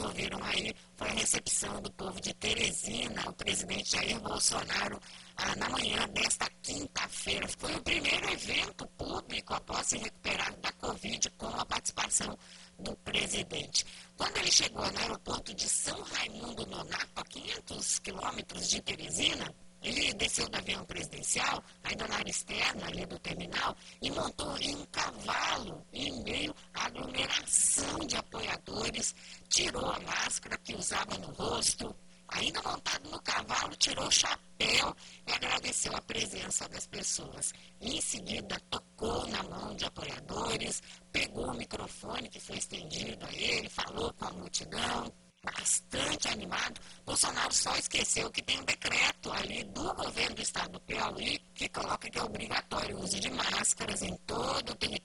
ouviram aí foi a recepção do povo de Teresina, o presidente Jair Bolsonaro, ah, na manhã desta quinta-feira. Foi o primeiro evento público após se recuperar da Covid com a participação do presidente. Quando ele chegou no aeroporto de São Raimundo Nonato, a 500 quilômetros de Teresina, ele desceu do avião presidencial, ainda na área externa ali do terminal, e montou em um cavalo em meio à aglomeração de apoiadores, tirou a máscara que usava no rosto, ainda montado no cavalo, tirou o chapéu e agradeceu a presença das pessoas. Em seguida, tocou na mão de apoiadores, pegou o microfone que foi estendido a ele, falou com a multidão, bastante animado. Bolsonaro só esqueceu que tem um decreto ali do governo do estado do Piauí que coloca que é obrigatório o uso de máscaras em todo o território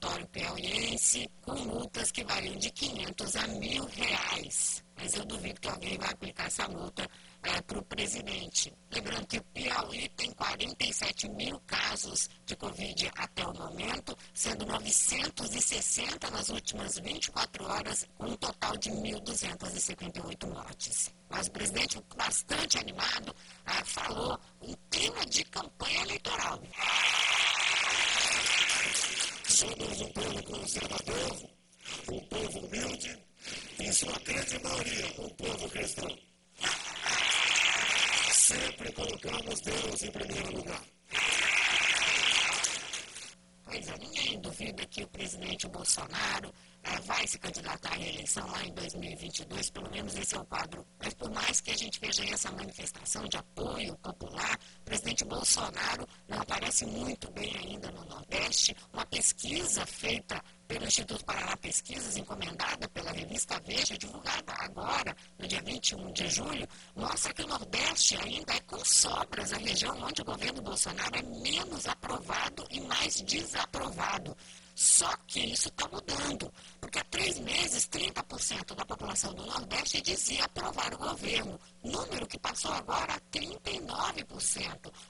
com multas que variam de 500 a mil reais. Mas eu duvido que alguém vai aplicar essa multa é, para o presidente. Lembrando que o Piauí tem 47 mil casos de Covid até o momento, sendo 960 nas últimas 24 horas, com um total de 1.258 mortes. Mas o presidente, bastante animado, é, falou em clima de campanha eleitoral. Somos um povo conservador, um povo humilde, em sua grande maioria, um povo cristão sempre colocamos Deus em primeiro lugar. Pois é, ninguém duvida que o presidente Bolsonaro é, vai se candidatar à reeleição lá em 2022, pelo menos esse é o quadro. Mas por mais que a gente veja essa manifestação de apoio popular, presidente Bolsonaro não aparece muito bem ainda no Nordeste. Uma pesquisa feita pelo Instituto Paraná Pesquisas, encomendada pela revista Veja, divulgada agora, no dia 21 de julho, mostra que o Nordeste ainda é com sobras a região onde o governo Bolsonaro é menos aprovado e mais desaprovado. Só que isso está mudando, porque há três meses, 30% da população do Nordeste dizia aprovar o governo, número que passou agora a 39%,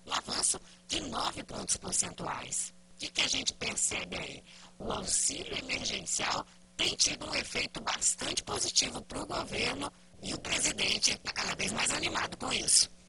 um avanço de 9 pontos percentuais. O que, que a gente percebe aí? o auxílio emergencial tem tido um efeito bastante positivo para o governo e o presidente está cada vez mais animado com isso.